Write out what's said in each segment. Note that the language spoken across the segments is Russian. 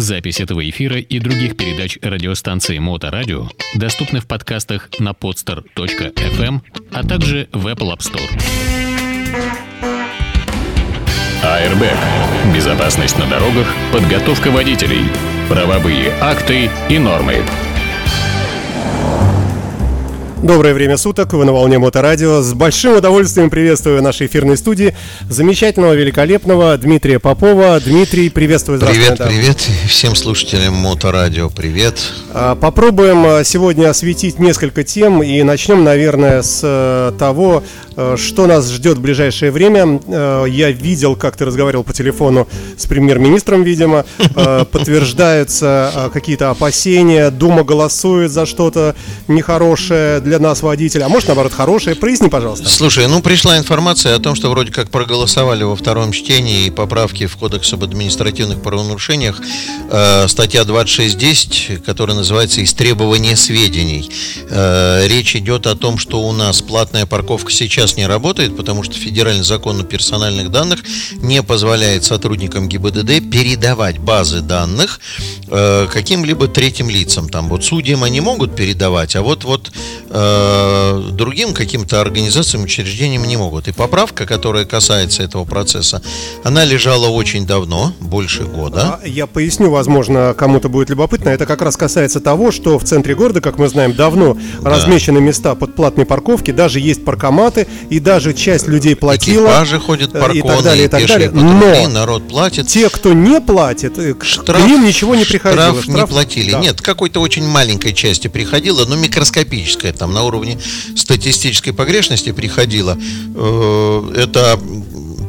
Запись этого эфира и других передач радиостанции Моторадио доступны в подкастах на podster.fm, а также в Apple App Store. Airbag. Безопасность на дорогах, подготовка водителей, правовые акты и нормы. Доброе время суток, вы на волне Моторадио. С большим удовольствием приветствую в нашей эфирной студии замечательного, великолепного Дмитрия Попова. Дмитрий, приветствую. Привет, да. привет. Всем слушателям Моторадио, привет. А, попробуем а, сегодня осветить несколько тем и начнем, наверное, с э, того, э, что нас ждет в ближайшее время. Э, я видел, как ты разговаривал по телефону с премьер-министром, видимо. Подтверждаются какие-то опасения. Дума голосует за что-то нехорошее для нас водителя, а может, наоборот, хорошее. Проясни, пожалуйста. Слушай, ну пришла информация о том, что вроде как проголосовали во втором чтении поправки в Кодекс об административных правонарушениях э, статья 26.10, которая называется «Истребование сведений». Э, речь идет о том, что у нас платная парковка сейчас не работает, потому что федеральный закон о персональных данных не позволяет сотрудникам ГИБДД передавать базы данных э, каким-либо третьим лицам. Там вот судьям они могут передавать, а вот вот э, Э, другим каким-то организациям, учреждениям не могут. И поправка, которая касается этого процесса, она лежала очень давно, больше года. А, я поясню, возможно, кому-то будет любопытно. Это как раз касается того, что в центре города, как мы знаем, давно да. размещены места под платной парковки, даже есть паркоматы, и даже часть людей платила. Экипажи ходят парконы, и так далее, и так далее. Патрули, Но народ платит. Те, кто не платит, э, штраф, к ним ничего не приходило. Штраф, штраф не платили. Да. Нет, какой-то очень маленькой части приходило, но микроскопическая там там на уровне статистической погрешности приходило. Э, это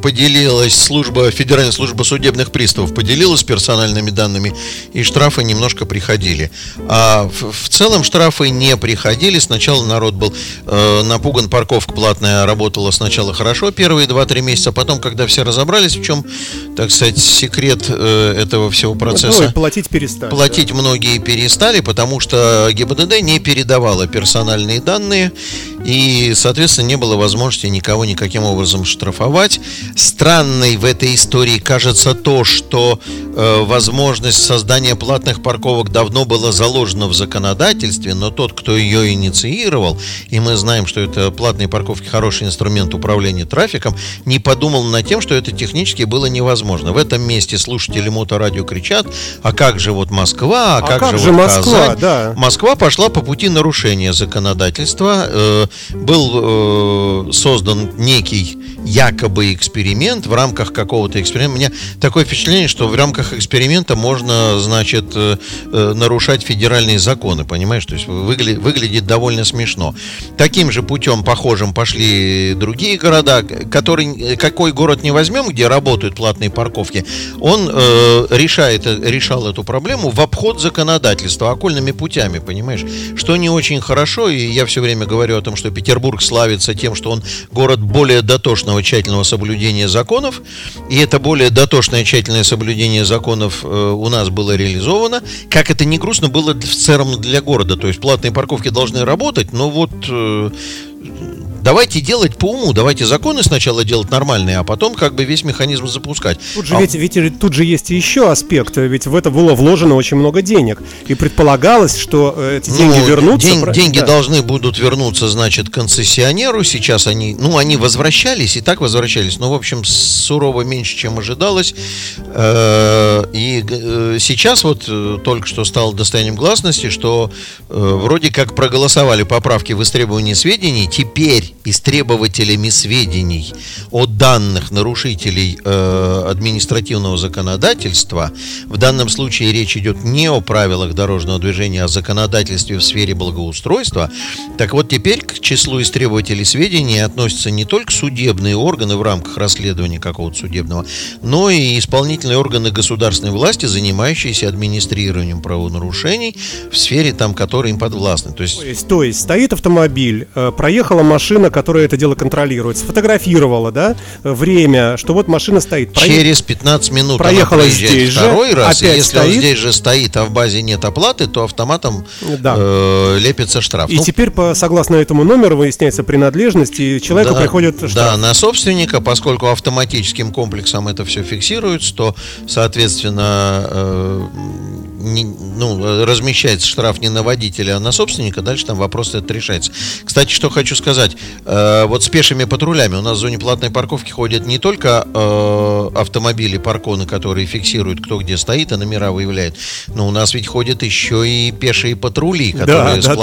поделилась служба, Федеральная служба судебных приставов поделилась персональными данными, и штрафы немножко приходили. А в, в целом штрафы не приходили. Сначала народ был э, напуган, парковка платная работала сначала хорошо, первые 2-3 месяца, потом, когда все разобрались, в чем, так сказать, секрет э, этого всего процесса. Ну, платить перестали. Платить да. многие перестали, потому что ГИБДД не передавала персональные данные, и, соответственно, не было возможности никого никаким образом штрафовать. Странной в этой истории кажется то, что э, возможность создания платных парковок давно была заложена в законодательстве, но тот, кто ее инициировал, и мы знаем, что это платные парковки хороший инструмент управления трафиком, не подумал над тем, что это технически было невозможно. В этом месте слушатели моторадио кричат, а как же вот Москва, а, а как, как же, же вот Москва, Казань? Да. Москва пошла по пути нарушения законодательства. Э, был э, создан некий якобы эксперимент в рамках какого-то эксперимента. У меня такое впечатление, что в рамках эксперимента можно, значит, э, э, нарушать федеральные законы, понимаешь? То есть выгля- выглядит довольно смешно. Таким же путем похожим пошли другие города, который, какой город не возьмем, где работают платные парковки, он э, решает, решал эту проблему в обход законодательства окольными путями, понимаешь? Что не очень хорошо, и я все время говорю о том, что Петербург славится тем, что он город более дотошно дотошного тщательного соблюдения законов, и это более дотошное тщательное соблюдение законов э, у нас было реализовано. Как это не грустно было в целом для города, то есть платные парковки должны работать, но вот э, давайте делать по уму, давайте законы сначала делать нормальные, а потом как бы весь механизм запускать. Тут же, а... ведь, ведь тут же есть еще аспект, ведь в это было вложено очень много денег, и предполагалось, что э, эти деньги ну, вернутся. День, деньги да. должны будут вернуться, значит, концессионеру. Сейчас они, ну, они возвращались и так возвращались, но в общем сурово меньше, чем ожидалось. Э, и э, сейчас вот только что стало достоянием гласности, что вроде как проголосовали поправки в истребовании сведений, теперь истребователями сведений о данных нарушителей э, административного законодательства. В данном случае речь идет не о правилах дорожного движения, а о законодательстве в сфере благоустройства. Так вот, теперь к числу истребователей сведений относятся не только судебные органы в рамках расследования какого-то судебного, но и исполнительные органы государственной власти, занимающиеся администрированием правонарушений в сфере, там, которые им подвластны. То есть, то есть, то есть стоит автомобиль, э, проехала машина, которая это дело контролирует, сфотографировала, да, время, что вот машина стоит. Проех... Через 15 минут проехала здесь второй же, раз, опять и если стоит. он здесь же стоит, а в базе нет оплаты, то автоматом Да. э, лепится штраф. И Ну, теперь, по, согласно этому номеру, выясняется принадлежность, и человеку да, приходит Да, штраф. на собственника, поскольку автоматическим комплексом это все фиксируется, то, соответственно, э, не- ну, размещается штраф не на водителя, а на собственника, дальше там вопрос этот решается. Кстати, что хочу сказать, э, вот с пешими патрулями у нас в зоне платной парковки ходят не только э, автомобили, парконы, которые фиксируют, кто где стоит, и номера выявляют, но у нас ведь ходят еще и пешие патрули, которые Да, с да, да.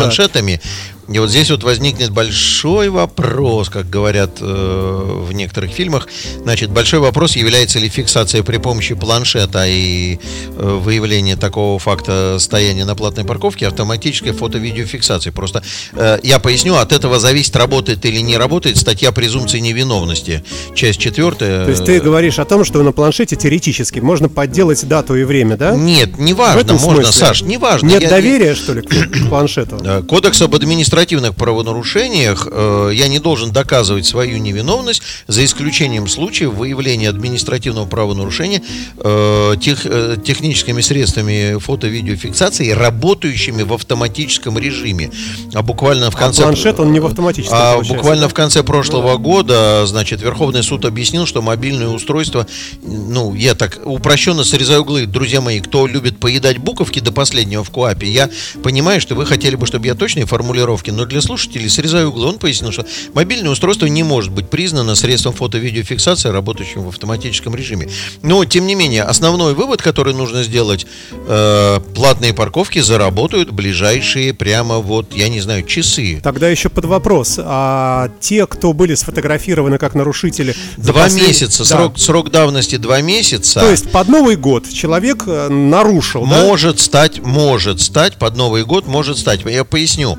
И вот здесь вот возникнет большой вопрос, как говорят э, в некоторых фильмах. Значит, большой вопрос, является ли фиксация при помощи планшета и э, выявление такого факта стояния на платной парковке автоматической фото-видеофиксацией. Просто э, я поясню, от этого зависит, работает или не работает статья презумпции невиновности. Часть четвертая. То есть ты говоришь о том, что на планшете теоретически можно подделать дату и время, да? Нет, не В важно, этом можно, смысле? Саш, не важно. Нет Я- доверия, что ли, к планшету? Кодекс об административных правонарушениях э, я не должен доказывать свою невиновность за исключением случаев выявления административного правонарушения э, тех- э, техническими средствами фото-видеофиксации, работающими в автоматическом режиме. А буквально в А конце... планшет, он не в автоматическом, А получается, буквально да? в конце прошлого года, значит, Верховный суд объяснил, что мобильное устройство, ну, я так упрощенно срезаю углы, друзья мои, кто любит поедать буковки до последнего в КУАПе, я понимаю, что вы хотели бы, чтобы я точные формулировки, но для слушателей срезаю углы. Он пояснил, что мобильное устройство не может быть признано средством фото-видеофиксации, работающим в автоматическом режиме. Но, тем не менее, основной вывод, который нужно сделать, э, платные парковки заработают ближайшие прямо вот, я не знаю, часы. Тогда еще под вопрос. А те, кто были сфотографированы как нарушители... Два послед- месяца, Да. срок, срок давности два месяца. То есть под Новый год человек э, нарушил, да? Может стать, может стать, под Новый год может стать. Я поясню.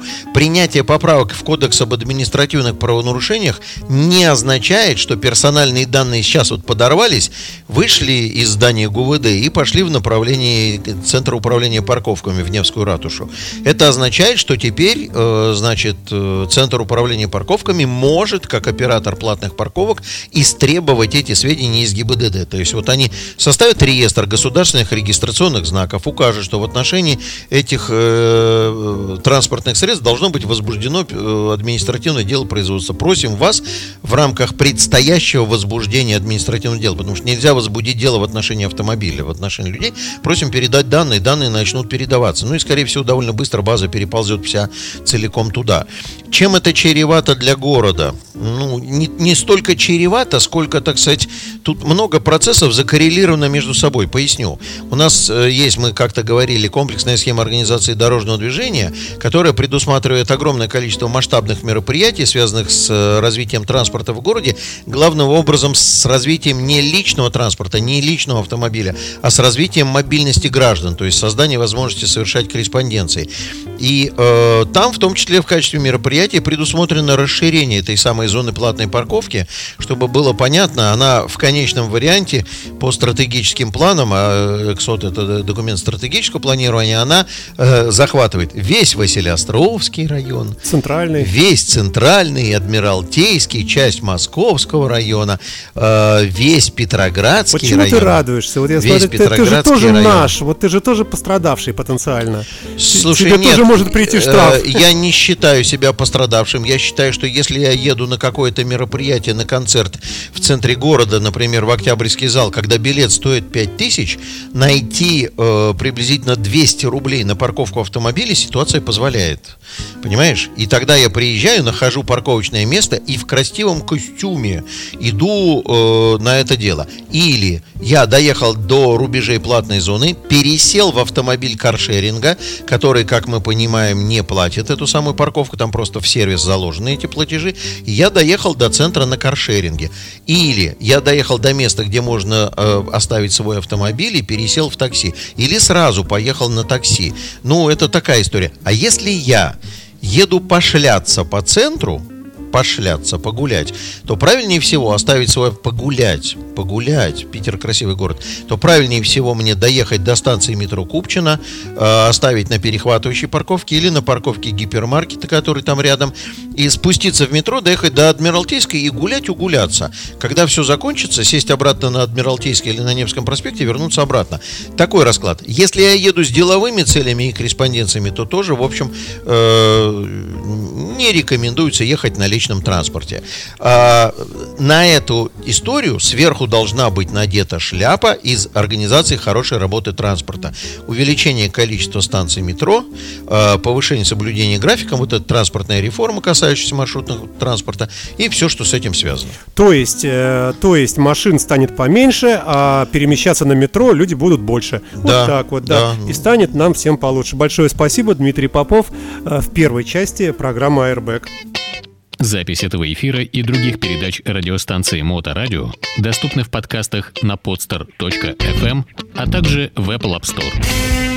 Принятие поправок в Кодекс об административных правонарушениях не означает, что персональные данные сейчас вот подорвались, вышли из здания ГУВД и пошли в направлении Центра управления парковками в Невскую ратушу. Это означает, что теперь, э, значит, э, Центр управления парковками может, как оператор платных парковок, истребовать эти сведения из ГИБДД. То есть вот они составят реестр государственных регистрационных знаков, укажут, что в отношении этих э, транспортных средств должно быть возбуждено э, административное дело производства. Просим вас в рамках предстоящего возбуждения административного дела, потому что нельзя возбудить дело в отношении автомобиля, в отношении людей, просим передать данные, данные начнут передаваться. Ну и, скорее всего, довольно быстро база переползет вся целиком туда. Чем это чревато для города? Ну, не, не столько чревато, сколько, так сказать, тут много процессов закоррелировано между собой. Поясню. У нас э, есть, мы как-то говорили, комплексная схема организации дорожного движения, которая предусматривает огромное количество масштабных мероприятий, связанных с э, развитием транспорта в городе, главным образом с развитием не личного транспорта, не личного автомобиля, а с развитием мобильности граждан, то есть создание возможности совершать корреспонденции. И э, там, в том числе в качестве мероприятия, предусмотрено расширение этой самой зоны платной парковки, чтобы было понятно, она в конечном варианте по стратегическим планам, а ЭКСОТ это документ стратегического планирования, она э, захватывает весь Василиостровский район, Центральный. весь центральный, Адмиралтейский, часть Московского района, э, весь Петроградский Почему район. ты радуешься? Вот я Весь смотрю, ты, ты же тоже район. наш, вот ты же тоже пострадавший потенциально. Слушай, Тебе нет, тоже может прийти э, штраф. Я не считаю себя пострадавшим. Я считаю, что если я еду на какое-то мероприятие, на концерт в центре города, например, в Октябрьский зал, когда билет стоит 5000, найти э, приблизительно 200 рублей на парковку автомобиля ситуация позволяет. Понимаешь? И тогда я приезжаю, нахожу парковочное место и в красивом костюме иду э, на это дело. Или я доехал до рубежей платной зоны, пересел в автомобиль каршеринга, который, как мы понимаем, не платит эту самую парковку, там просто в сервис заложены эти платежи. И я доехал до центра на каршеринге. Или я доехал до места, где можно э, оставить свой автомобиль и пересел в такси. Или сразу поехал на такси. Ну, это такая история. А если я еду пошляться по центру, пошляться, погулять, то правильнее всего оставить свое погулять, погулять, Питер красивый город, то правильнее всего мне доехать до станции метро Купчино, э, оставить на перехватывающей парковке или на парковке гипермаркета, который там рядом, и спуститься в метро, доехать до Адмиралтейской и гулять, угуляться. Когда все закончится, сесть обратно на Адмиралтейской или на Невском проспекте, вернуться обратно. Такой расклад. Если я еду с деловыми целями и корреспонденциями, то тоже, в общем, э, не рекомендуется ехать на личном транспорте. А, на эту историю сверху должна быть надета шляпа из организации хорошей работы транспорта. Увеличение количества станций метро, а, повышение соблюдения графика, вот эта транспортная реформа, касающаяся маршрутного транспорта, и все, что с этим связано. То есть, э, то есть машин станет поменьше, а перемещаться на метро люди будут больше. Да, вот так вот, да. да. И станет нам всем получше. Большое спасибо, Дмитрий Попов, э, в первой части программы Airbag. Запись этого эфира и других передач радиостанции Моторадио доступны в подкастах на podster.fm, а также в Apple App Store.